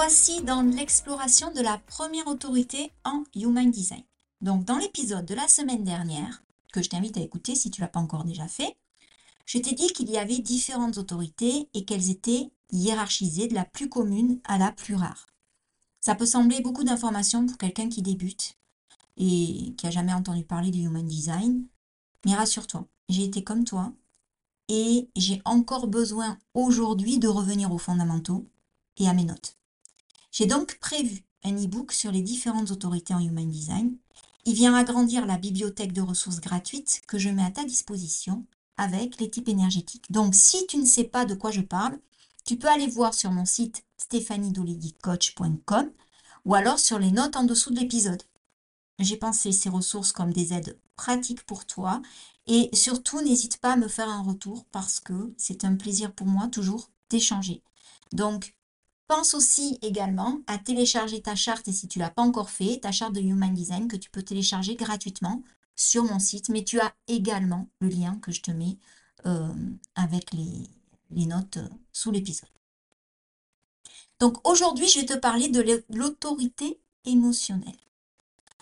Voici dans l'exploration de la première autorité en Human Design. Donc dans l'épisode de la semaine dernière, que je t'invite à écouter si tu ne l'as pas encore déjà fait, je t'ai dit qu'il y avait différentes autorités et qu'elles étaient hiérarchisées de la plus commune à la plus rare. Ça peut sembler beaucoup d'informations pour quelqu'un qui débute et qui a jamais entendu parler du Human Design, mais rassure-toi, j'ai été comme toi et j'ai encore besoin aujourd'hui de revenir aux fondamentaux et à mes notes. J'ai donc prévu un e-book sur les différentes autorités en Human Design. Il vient agrandir la bibliothèque de ressources gratuites que je mets à ta disposition avec les types énergétiques. Donc, si tu ne sais pas de quoi je parle, tu peux aller voir sur mon site stéphaniedoligui-coach.com ou alors sur les notes en dessous de l'épisode. J'ai pensé ces ressources comme des aides pratiques pour toi et surtout n'hésite pas à me faire un retour parce que c'est un plaisir pour moi toujours d'échanger. Donc, Pense aussi également à télécharger ta charte, et si tu ne l'as pas encore fait, ta charte de Human Design que tu peux télécharger gratuitement sur mon site, mais tu as également le lien que je te mets euh, avec les, notes euh, sous l'épisode. Donc aujourd'hui, je vais te parler de l'autorité émotionnelle.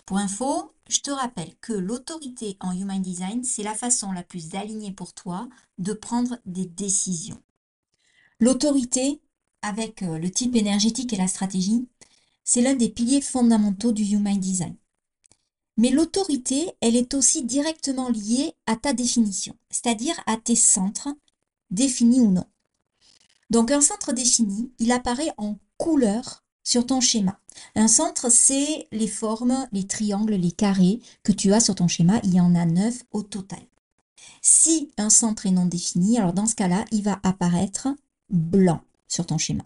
Pour info, je te rappelle que l'autorité en Human Design, c'est la façon la plus alignée pour toi de prendre des décisions. L'autorité, avec euh, le type énergétique et la stratégie, c'est l'un des piliers fondamentaux du Human Design. Mais l'autorité, elle est aussi directement liée à ta définition, c'est-à-dire à tes centres, définis ou non. Donc un centre défini, il apparaît en couleur sur ton schéma. Un centre, c'est les formes, les triangles, les carrés que tu as sur ton schéma. Il y en a neuf au total. Si un centre est non défini, alors dans ce cas-là, il va apparaître blanc sur ton schéma.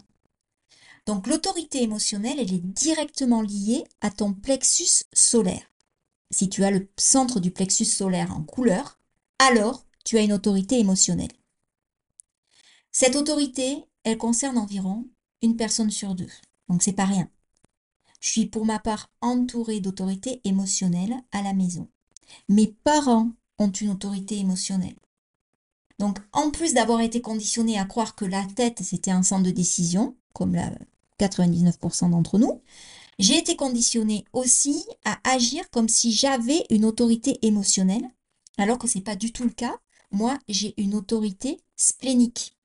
Donc l'autorité émotionnelle, elle est directement liée à ton plexus solaire. Si tu as le centre du plexus solaire en couleur, alors tu as une autorité émotionnelle. Cette autorité, elle concerne environ une personne sur deux. Donc c'est pas rien. Je suis pour ma part entourée d'autorités émotionnelles à la maison. Mes parents ont une autorité émotionnelle. Donc, en plus d'avoir été conditionné à croire que la tête, c'était un centre de décision, comme la 99% d'entre nous, j'ai été conditionné aussi à agir comme si j'avais une autorité émotionnelle, alors que ce n'est pas du tout le cas. Moi, j'ai une autorité splénique.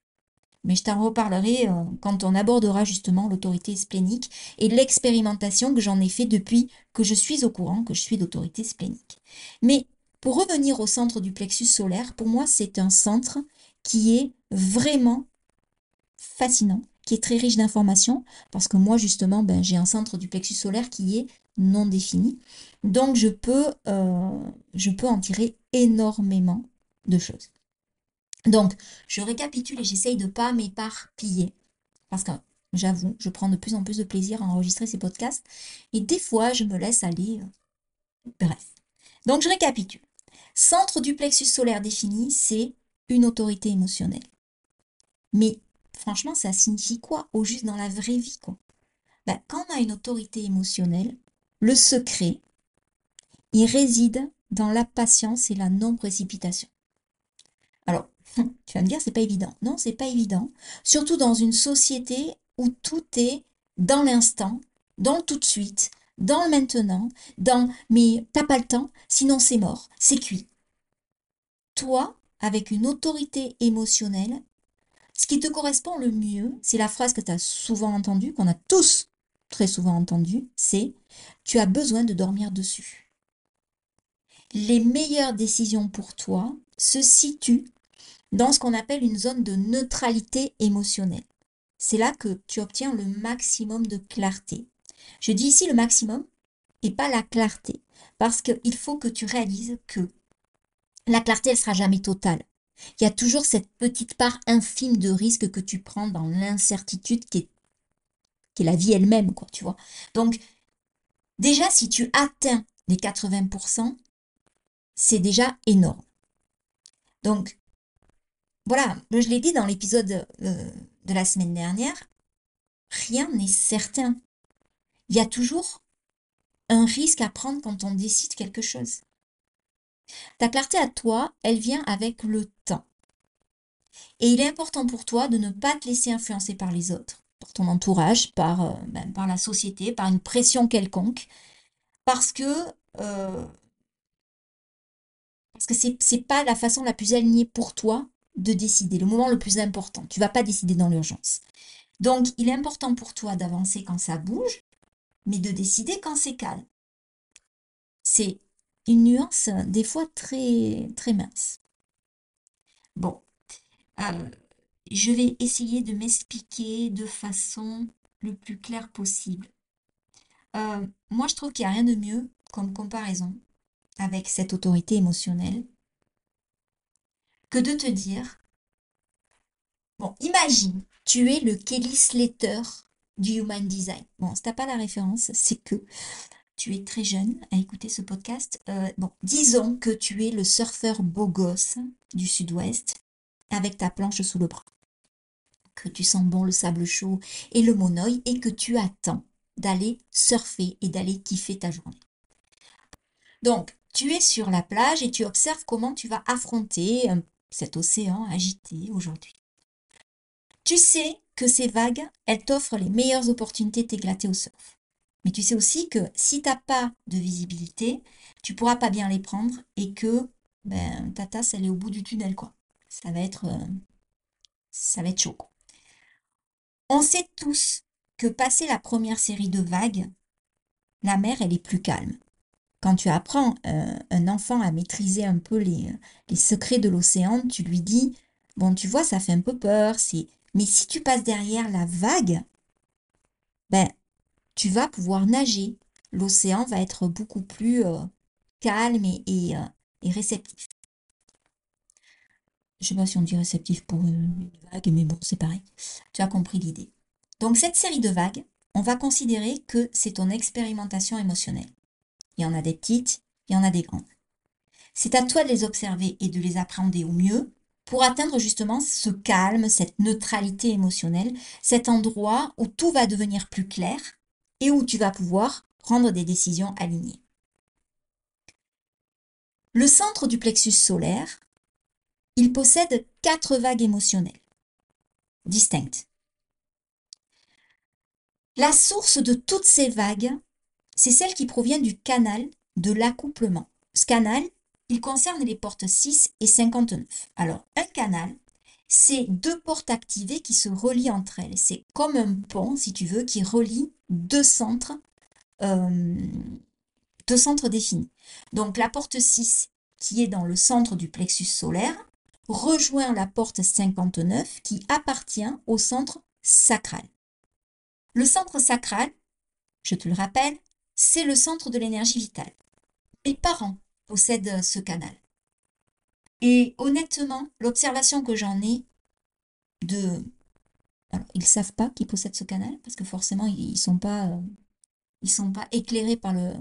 Mais je t'en reparlerai euh, quand on abordera justement l'autorité splénique et l'expérimentation que j'en ai fait depuis que je suis au courant que je suis d'autorité splénique. Mais pour revenir au centre du plexus solaire, pour moi, c'est un centre qui est vraiment fascinant, qui est très riche d'informations, parce que moi, justement, ben, j'ai un centre du plexus solaire qui est non défini. Donc, je peux, euh, je peux en tirer énormément de choses. Donc, je récapitule et j'essaye de ne pas m'éparpiller, parce que j'avoue, je prends de plus en plus de plaisir à enregistrer ces podcasts, et des fois, je me laisse aller. Euh, bref. Donc, je récapitule. Centre du plexus solaire défini, c'est une autorité émotionnelle. Mais franchement, ça signifie quoi au juste dans la vraie vie quoi? Ben, Quand on a une autorité émotionnelle, le secret, il réside dans la patience et la non-précipitation. Alors, tu vas me dire, c'est pas évident. Non, c'est pas évident. Surtout dans une société où tout est dans l'instant, dans tout de suite, dans le maintenant, dans mais t'as pas le temps, sinon c'est mort, c'est cuit. Toi, avec une autorité émotionnelle, ce qui te correspond le mieux, c'est la phrase que tu souvent entendue, qu'on a tous très souvent entendu, c'est tu as besoin de dormir dessus. Les meilleures décisions pour toi se situent dans ce qu'on appelle une zone de neutralité émotionnelle. C'est là que tu obtiens le maximum de clarté. Je dis ici le maximum et pas la clarté, parce qu'il faut que tu réalises que la clarté, elle sera jamais totale. Il y a toujours cette petite part infime de risque que tu prends dans l'incertitude qui est, la vie elle-même, quoi, tu vois. Donc, déjà, si tu atteins les 80%, c'est déjà énorme. Donc, voilà, je l'ai dit dans l'épisode euh, de la semaine dernière, rien n'est certain. Il y a toujours un risque à prendre quand on décide quelque chose. Ta clarté à toi, elle vient avec le temps. Et il est important pour toi de ne pas te laisser influencer par les autres, par ton entourage, par, euh, ben, la société, par une pression quelconque, parce que euh, parce n'est pas la façon la plus alignée pour toi de décider, le moment le plus important. Tu vas pas décider dans l'urgence. Donc, il est important pour toi d'avancer quand ça bouge, mais de décider quand c'est calme. C'est une nuance des fois très, mince. Bon, euh, je vais essayer de m'expliquer de façon le plus claire possible. Euh, moi, je trouve qu'il n'y a rien de mieux comme comparaison avec cette autorité émotionnelle que de te dire, bon, imagine, tu es le Kelly Slater du Human Design. Bon, si tu n'as pas la référence, c'est que tu es très jeune à écouter ce podcast. Euh, bon, disons que tu es le surfeur beau gosse du sud-ouest avec ta planche sous le bras. Que tu sens bon le sable chaud et le monoï et que tu attends d'aller surfer et d'aller kiffer ta journée. Donc, tu es sur la plage et tu observes comment tu vas affronter euh, cet océan agité aujourd'hui. Tu sais que ces vagues, elles t'offrent les meilleures opportunités d'éclater au surf. Mais tu sais aussi que si tu n'as pas de visibilité, tu pourras pas bien les prendre et que ben, ta tasse, elle est au bout du tunnel, quoi. Ça va être, euh, chaud. On sait tous que passé la première série de vagues, la mer, elle est plus calme. Quand tu apprends euh, un enfant à maîtriser un peu les, les secrets de l'océan, tu lui dis, bon, tu vois, ça fait un peu peur, c'est... Mais si tu passes derrière la vague, ben, tu vas pouvoir nager. L'océan va être beaucoup plus euh, calme et, euh, et, réceptif. Je ne sais pas si on dit réceptif pour une vague, mais bon, c'est pareil. Tu as compris l'idée. Donc cette série de vagues, on va considérer que c'est ton expérimentation émotionnelle. Il y en a des petites, il y en a des grandes. C'est à toi de les observer et de les appréhender au mieux pour atteindre justement ce calme, cette neutralité émotionnelle, cet endroit où tout va devenir plus clair et où tu vas pouvoir prendre des décisions alignées. Le centre du plexus solaire, il possède quatre vagues émotionnelles distinctes. La source de toutes ces vagues, c'est celle qui provient du canal de l'accouplement. Ce canal, il concerne les portes 6 et 59. Alors, un canal, c'est deux portes activées qui se relient entre elles. C'est comme un pont, si tu veux, qui relie deux centres, euh, deux centres définis. Donc la porte 6, qui est dans le centre du plexus solaire, rejoint la porte 59, qui appartient au centre sacral. Le centre sacral, je te le rappelle, c'est le centre de l'énergie vitale. Mes parents possèdent ce canal. Et honnêtement, l'observation que j'en ai de... Alors, ils ne savent pas qu'ils possèdent ce canal, parce que forcément, ils ne sont, pas, euh, sont pas éclairés par le,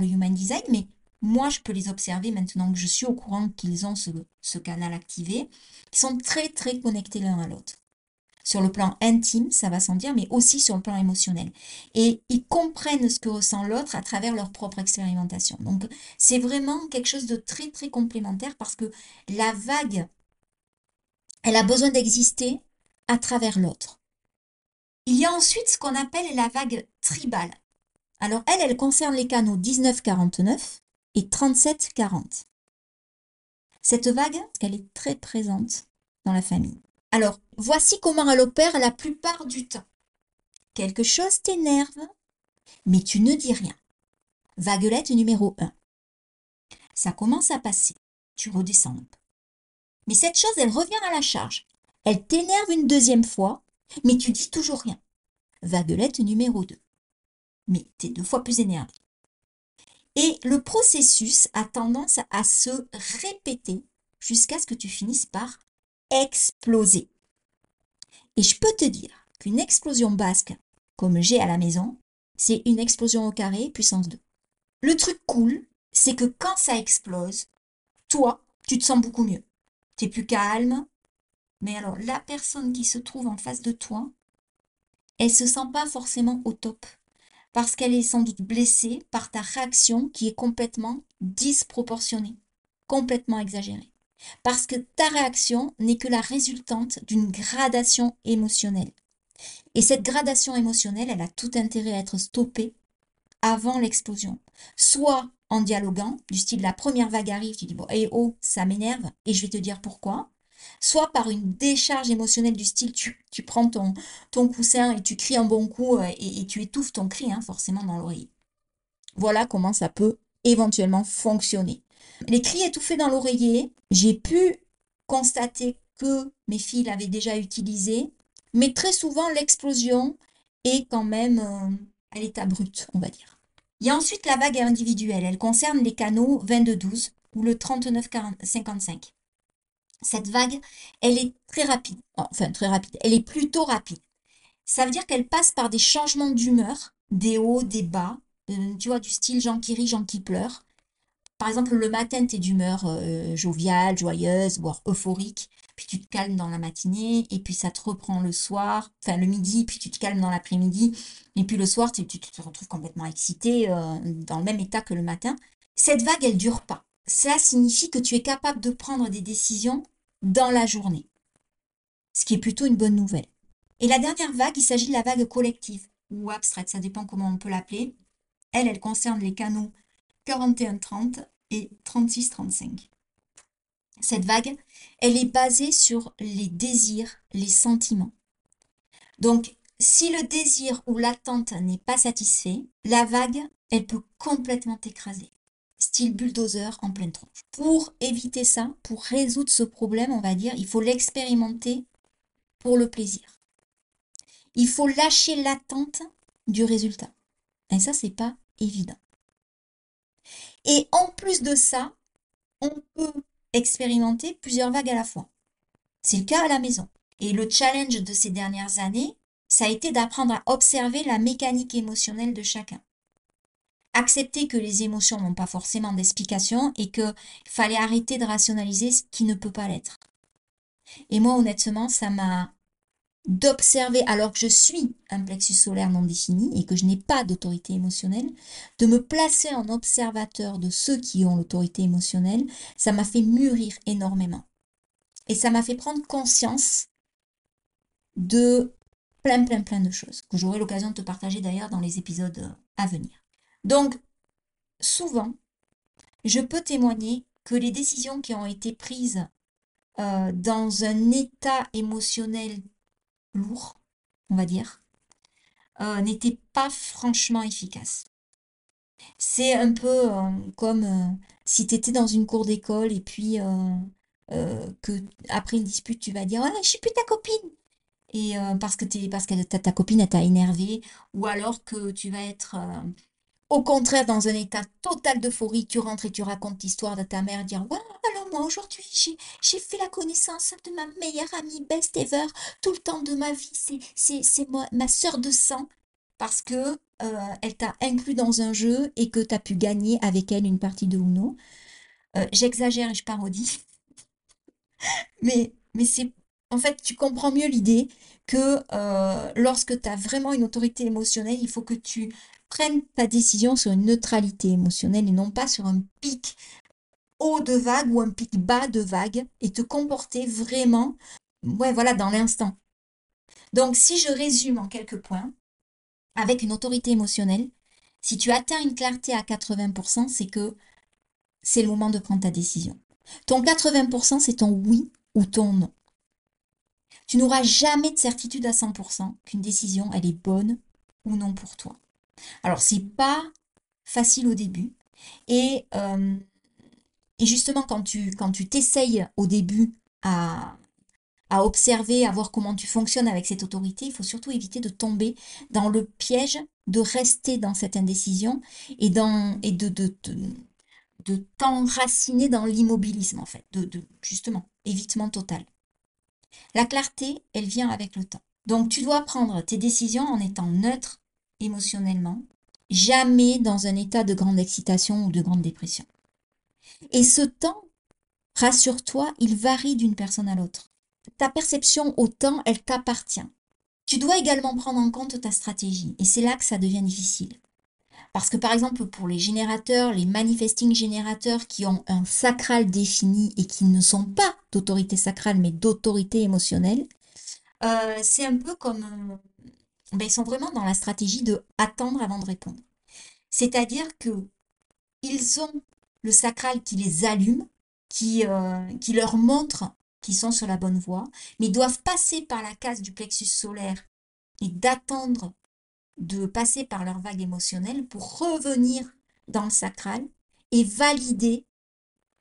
Human Design, mais moi, je peux les observer maintenant que je suis au courant qu'ils ont ce canal activé. Ils sont très, très connectés l'un à l'autre sur le plan intime, ça va sans dire, mais aussi sur le plan émotionnel. Et ils comprennent ce que ressent l'autre à travers leur propre expérimentation. Donc, c'est vraiment quelque chose de très, très complémentaire parce que la vague, elle a besoin d'exister à travers l'autre. Il y a ensuite ce qu'on appelle la vague tribale. Alors, elle, elle concerne les canaux 1949 et 3740. Cette vague, elle est très présente dans la famille. Alors, voici comment elle opère la plupart du temps. quelque chose t'énerve, mais tu ne dis rien. Vaguelette numéro 1. Ça commence à passer. Tu redescends un peu. Mais cette chose, elle revient à la charge. Elle t'énerve une deuxième fois, mais tu dis toujours rien. Vaguelette numéro 2. Mais tu es deux fois plus énervé. Et le processus a tendance à se répéter jusqu'à ce que tu finisses par exploser. Et je peux te dire qu'une explosion basque, comme j'ai à la maison, c'est une explosion au carré puissance 2. Le truc cool, c'est que quand ça explose, toi, tu te sens beaucoup mieux. Tu es plus calme. Mais alors, la personne qui se trouve en face de toi, elle se sent pas forcément au top. Parce qu'elle est sans doute blessée par ta réaction qui est complètement disproportionnée, complètement exagérée. Parce que ta réaction n'est que la résultante d'une gradation émotionnelle. Et cette gradation émotionnelle, elle a tout intérêt à être stoppée avant l'explosion. Soit en dialoguant, du style la première vague arrive, tu dis bon, hey, oh, ça m'énerve, et je vais te dire pourquoi. Soit par une décharge émotionnelle du style tu, prends ton, ton coussin et tu cries un bon coup euh, et, tu étouffes ton cri, hein, forcément, dans l'oreille. Voilà comment ça peut éventuellement fonctionner. Les cris étouffés dans l'oreiller, j'ai pu constater que mes filles l'avaient déjà utilisé, mais très souvent l'explosion est quand même euh, à l'état brut, on va dire. Il y a ensuite la vague individuelle. Elle concerne les canaux 22-12 ou le 39-55. Cette vague, elle est très rapide. Enfin, très rapide. Elle est plutôt rapide. Ça veut dire qu'elle passe par des changements d'humeur, des hauts, des bas, euh, tu vois, du style gens qui rient, gens qui pleurent. Par exemple, le matin, tu es d'humeur euh, joviale, joyeuse, voire euphorique puis tu te calmes dans la matinée, et puis ça te reprend le soir, enfin le midi, puis tu te calmes dans l'après-midi, et puis le soir, tu, te retrouves complètement excité, euh, dans le même état que le matin. Cette vague, elle dure pas. Cela signifie que tu es capable de prendre des décisions dans la journée, ce qui est plutôt une bonne nouvelle. Et la dernière vague, il s'agit de la vague collective ou abstraite, ça dépend comment on peut l'appeler. Elle, elle concerne les canaux 41-30 et 36-35. Cette vague, elle est basée sur les désirs, les sentiments. Donc, si le désir ou l'attente n'est pas satisfait, la vague, elle peut complètement t'écraser. Style bulldozer en pleine tronche. Pour éviter ça, pour résoudre ce problème, on va dire, il faut l'expérimenter pour le plaisir. Il faut lâcher l'attente du résultat. Et ça, c'est pas évident. Et en plus de ça, on peut expérimenter plusieurs vagues à la fois. C'est le cas à la maison. Et le challenge de ces dernières années, ça a été d'apprendre à observer la mécanique émotionnelle de chacun. Accepter que les émotions n'ont pas forcément d'explication et qu'il fallait arrêter de rationaliser ce qui ne peut pas l'être. Et moi, honnêtement, ça m'a d'observer, alors que je suis un plexus solaire non défini et que je n'ai pas d'autorité émotionnelle, de me placer en observateur de ceux qui ont l'autorité émotionnelle, ça m'a fait mûrir énormément. Et ça m'a fait prendre conscience de plein, plein, plein de choses, que j'aurai l'occasion de te partager d'ailleurs dans les épisodes à venir. Donc, souvent, je peux témoigner que les décisions qui ont été prises euh, dans un état émotionnel lourd, on va dire, euh, n'était pas franchement efficace. C'est un peu euh, comme euh, si tu étais dans une cour d'école et puis que après une dispute, tu vas dire ah, Je suis plus ta copine et parce que, parce que ta, copine t'a énervé, ou alors que tu vas être au contraire, dans un état total d'euphorie, tu rentres et tu racontes l'histoire de ta mère, dire Waouh, moi aujourd'hui, j'ai fait la connaissance de ma meilleure amie, best ever, tout le temps de ma vie, c'est ma sœur de sang, parce que euh, elle t'a inclus dans un jeu et que tu as pu gagner avec elle une partie de Uno. Euh, j'exagère et je parodie. mais mais c'est. En fait, tu comprends mieux l'idée que euh, lorsque tu as vraiment une autorité émotionnelle, il faut que tu prenne ta décision sur une neutralité émotionnelle et non pas sur un pic haut de vague ou un pic bas de vague et te comporter vraiment, ouais, voilà, dans l'instant. Donc, si je résume en quelques points, avec une autorité émotionnelle, si tu atteins une clarté à 80%, c'est que c'est le moment de prendre ta décision. Ton 80%, c'est ton oui ou ton non. Tu n'auras jamais de certitude à 100% qu'une décision, elle est bonne ou non pour toi. Alors, c'est pas facile au début. Et, euh, et justement, quand tu quand t'essayes au début à, observer, à voir comment tu fonctionnes avec cette autorité, il faut surtout éviter de tomber dans le piège de rester dans cette indécision et, de, t'enraciner dans l'immobilisme, en fait, de justement, évitement total. La clarté, elle vient avec le temps. Donc, tu dois prendre tes décisions en étant neutre émotionnellement, jamais dans un état de grande excitation ou de grande dépression. Et ce temps, rassure-toi, il varie d'une personne à l'autre. Ta perception au temps, elle t'appartient. Tu dois également prendre en compte ta stratégie, et c'est là que ça devient difficile. Parce que par exemple, pour les générateurs, les manifesting générateurs qui ont un sacral défini et qui ne sont pas d'autorité sacrale, mais d'autorité émotionnelle, euh, c'est un peu comme... Euh, ben, ils sont vraiment dans la stratégie de attendre avant de répondre. C'est-à-dire que ils ont le sacral qui les allume, qui, euh, qui leur montre qu'ils sont sur la bonne voie, mais doivent passer par la case du plexus solaire et d'attendre de passer par leur vague émotionnelle pour revenir dans le sacral et valider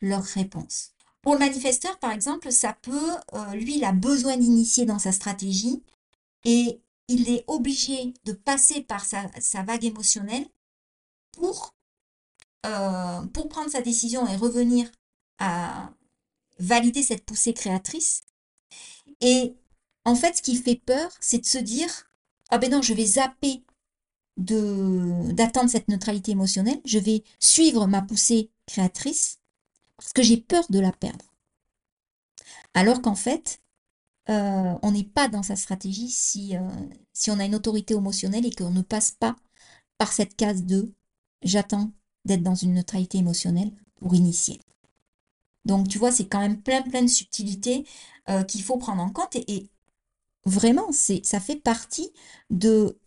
leur réponse. Pour le manifesteur, par exemple, ça peut, euh, lui, il a besoin d'initier dans sa stratégie et il est obligé de passer par sa, vague émotionnelle pour, euh, pour prendre sa décision et revenir à, valider cette poussée créatrice. Et en fait, ce qui fait peur, c'est de se dire ah ben non, je vais zapper de d'attendre cette neutralité émotionnelle, je vais suivre ma poussée créatrice parce que j'ai peur de la perdre. Alors qu'en fait, euh, on n'est pas dans sa stratégie si, euh, si on a une autorité émotionnelle et qu'on ne passe pas par cette case de j'attends d'être dans une neutralité émotionnelle pour initier. Donc, tu vois, c'est quand même plein, plein de subtilités euh, qu'il faut prendre en compte. Et, vraiment, c'est, ça fait partie de,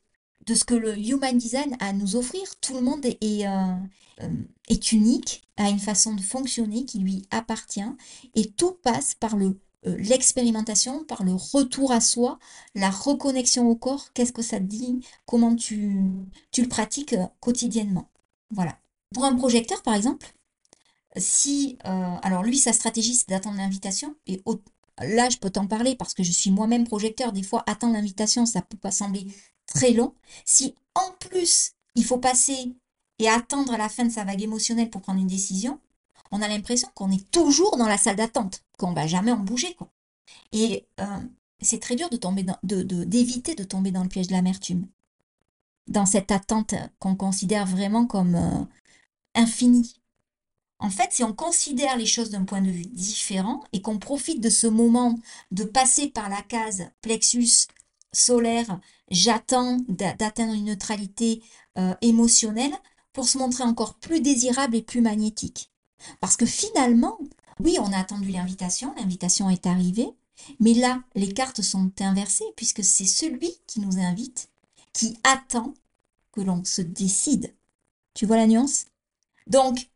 ce que le Human Design a à nous offrir. Tout le monde est, euh, euh, unique, a une façon de fonctionner qui lui appartient. Et tout passe par le l'expérimentation, par le retour à soi, la reconnexion au corps, qu'est-ce que ça te dit, comment tu le pratiques quotidiennement? Voilà. Pour un projecteur, par exemple, si, euh, alors lui, sa stratégie, c'est d'attendre l'invitation. Et là, je peux t'en parler parce que je suis moi-même projecteur. Des fois, attendre l'invitation, ça peut pas sembler très long. Si en plus, il faut passer et attendre la fin de sa vague émotionnelle pour prendre une décision, on a l'impression qu'on est toujours dans la salle d'attente, qu'on va jamais en bouger. Quoi. Et euh, c'est très dur de tomber de, d'éviter de, tomber dans le piège de l'amertume. Dans cette attente qu'on considère vraiment comme euh, infinie. En fait, si on considère les choses d'un point de vue différent et qu'on profite de ce moment de passer par la case plexus solaire, j'attends d'atteindre une neutralité euh, émotionnelle pour se montrer encore plus désirable et plus magnétique. Parce que finalement, oui, on a attendu l'invitation, l'invitation est arrivée, mais là, les cartes sont inversées puisque c'est celui qui nous invite qui attend que l'on se décide. Tu vois la nuance? Donc,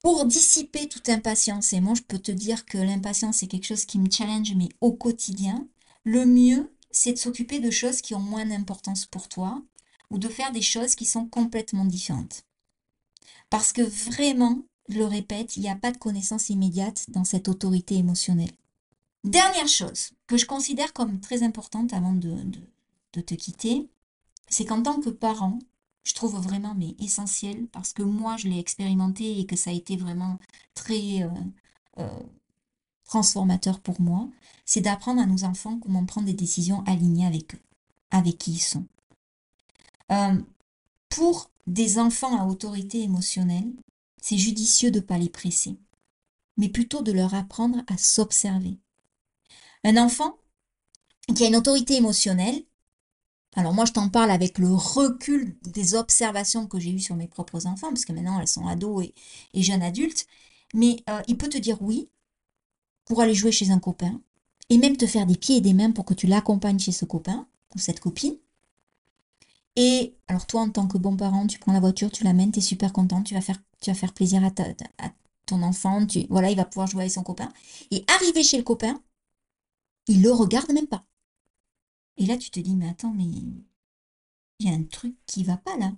pour dissiper toute impatience, et moi je peux te dire que l'impatience c'est quelque chose qui me challenge, mais au quotidien, le mieux c'est de s'occuper de choses qui ont moins d'importance pour toi ou de faire des choses qui sont complètement différentes. Parce que vraiment, je le répète, il n'y a pas de connaissance immédiate dans cette autorité émotionnelle. Dernière chose que je considère comme très importante avant de, de te quitter, c'est qu'en tant que parent, je trouve vraiment mais essentiel parce que moi je l'ai expérimenté et que ça a été vraiment très euh, euh, transformateur pour moi, c'est d'apprendre à nos enfants comment prendre des décisions alignées avec eux, avec qui ils sont. Euh, pour des enfants à autorité émotionnelle, c'est judicieux de ne pas les presser, mais plutôt de leur apprendre à s'observer. Un enfant qui a une autorité émotionnelle, alors moi, je t'en parle avec le recul des observations que j'ai eues sur mes propres enfants, parce que maintenant, elles sont ados et, jeunes adultes. Mais euh, il peut te dire oui pour aller jouer chez un copain, et même te faire des pieds et des mains pour que tu l'accompagnes chez ce copain ou cette copine. Et alors toi, en tant que bon parent, tu prends la voiture, tu l'amènes, tu es super content, tu vas faire, plaisir à, ton enfant, tu, voilà, il va pouvoir jouer avec son copain. Et arrivé chez le copain, Il le regarde même pas. Et là, tu te dis, mais attends, mais il y a un truc qui va pas là.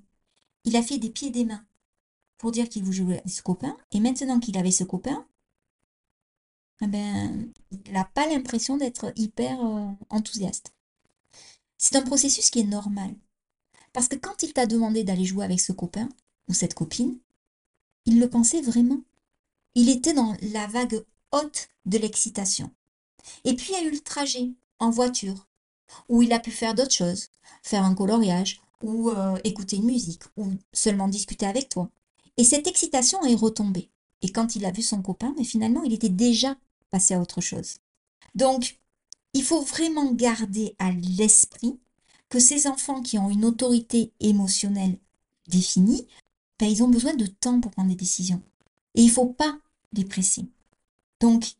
Il a fait des pieds et des mains pour dire qu'il vous avec ce copain. Et maintenant qu'il avait ce copain, eh ben, il n'a pas l'impression d'être hyper euh, enthousiaste. C'est un processus qui est normal. Parce que quand il t'a demandé d'aller jouer avec ce copain ou cette copine, il le pensait vraiment. Il était dans la vague haute de l'excitation. Et puis il y a eu le trajet en voiture, où il a pu faire d'autres choses, faire un coloriage, ou euh, écouter une musique, ou seulement discuter avec toi. Et cette excitation est retombée. Et quand il a vu son copain, mais finalement, il était déjà passé à autre chose. Donc, il faut vraiment garder à l'esprit que ces enfants qui ont une autorité émotionnelle définie, ben, ils ont besoin de temps pour prendre des décisions. Et il ne faut pas les presser. Donc,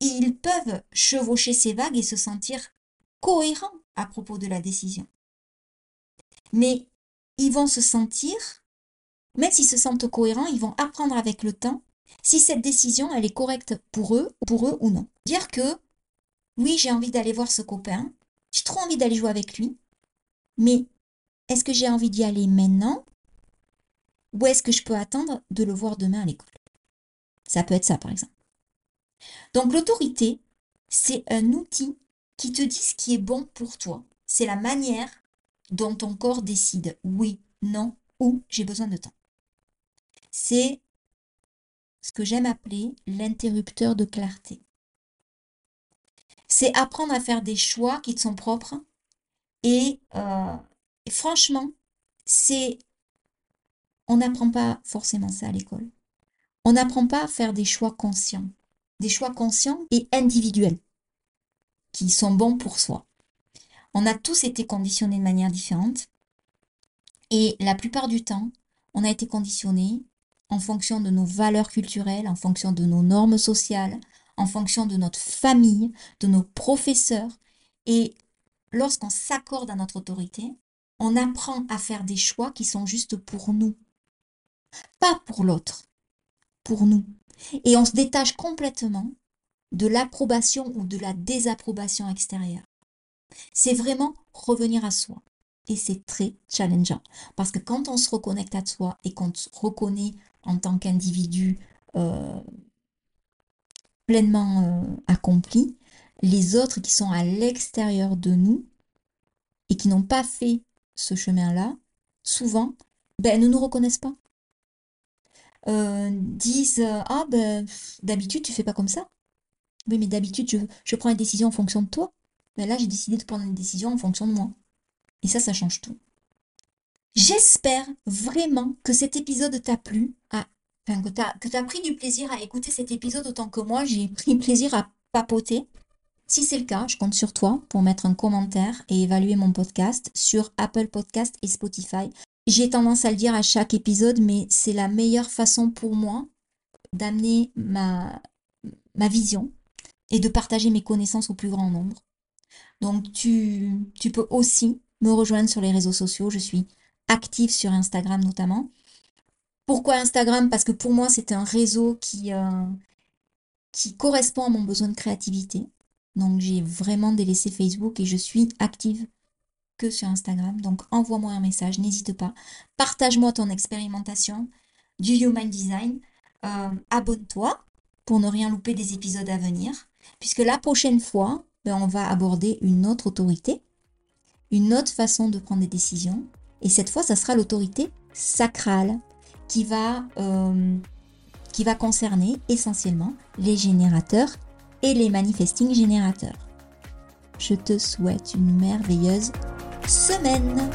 ils peuvent chevaucher ces vagues et se sentir cohérents à propos de la décision. Mais ils vont se sentir, même s'ils se sentent cohérents, ils vont apprendre avec le temps si cette décision, elle est correcte pour eux, pour eux ou non. Dire que, oui, j'ai envie d'aller voir ce copain, j'ai trop envie d'aller jouer avec lui, mais est-ce que j'ai envie d'y aller maintenant ou est-ce que je peux attendre de le voir demain à l'école? Ça peut être ça, par exemple. Donc l'autorité, c'est un outil qui te dit ce qui est bon pour toi. C'est la manière dont ton corps décide oui, non ou j'ai besoin de temps. C'est ce que j'aime appeler l'interrupteur de clarté. C'est apprendre à faire des choix qui te sont propres et, euh, franchement, c'est on n'apprend pas forcément ça à l'école. On n'apprend pas à faire des choix conscients, des choix conscients et individuels qui sont bons pour soi. On a tous été conditionnés de manière différente et la plupart du temps, on a été conditionnés en fonction de nos valeurs culturelles, en fonction de nos normes sociales, en fonction de notre famille, de nos professeurs. Et lorsqu'on s'accorde à notre autorité, on apprend à faire des choix qui sont juste pour nous, pas pour l'autre, pour nous. Et on se détache complètement de l'approbation ou de la désapprobation extérieure. C'est vraiment revenir à soi. Et c'est très challengeant. Parce que quand on se reconnecte à soi et qu'on se reconnaît en tant qu'individu euh, pleinement euh, accompli, les autres qui sont à l'extérieur de nous et qui n'ont pas fait ce chemin-là, souvent, ben, ne nous reconnaissent pas. Euh, disent Ah, ben, d'habitude, tu fais pas comme ça. Oui, mais d'habitude, je, je, prends une décision en fonction de toi. Mais là, j'ai décidé de prendre une décision en fonction de moi. Et ça, ça change tout. J'espère vraiment que cet épisode t'a plu, enfin, que tu as, pris du plaisir à écouter cet épisode autant que moi, j'ai pris plaisir à papoter. Si c'est le cas, je compte sur toi pour mettre un commentaire et évaluer mon podcast sur Apple Podcast et Spotify. J'ai tendance à le dire à chaque épisode, mais c'est la meilleure façon pour moi d'amener ma, ma vision et de partager mes connaissances au plus grand nombre. Donc tu, peux aussi me rejoindre sur les réseaux sociaux. Je suis active sur Instagram notamment. Pourquoi Instagram? Parce que pour moi, c'est un réseau qui, euh, qui correspond à mon besoin de créativité. Donc j'ai vraiment délaissé Facebook et je suis active que sur Instagram. Donc envoie-moi un message, n'hésite pas. Partage-moi ton expérimentation du Human Design. Euh, abonne-toi pour ne rien louper des épisodes à venir. Puisque la prochaine fois, ben, on va aborder une autre autorité, une autre façon de prendre des décisions et cette fois, ça sera l'autorité sacrale qui va, euh, qui va concerner essentiellement les générateurs et les manifesting générateurs. Je te souhaite une merveilleuse semaine.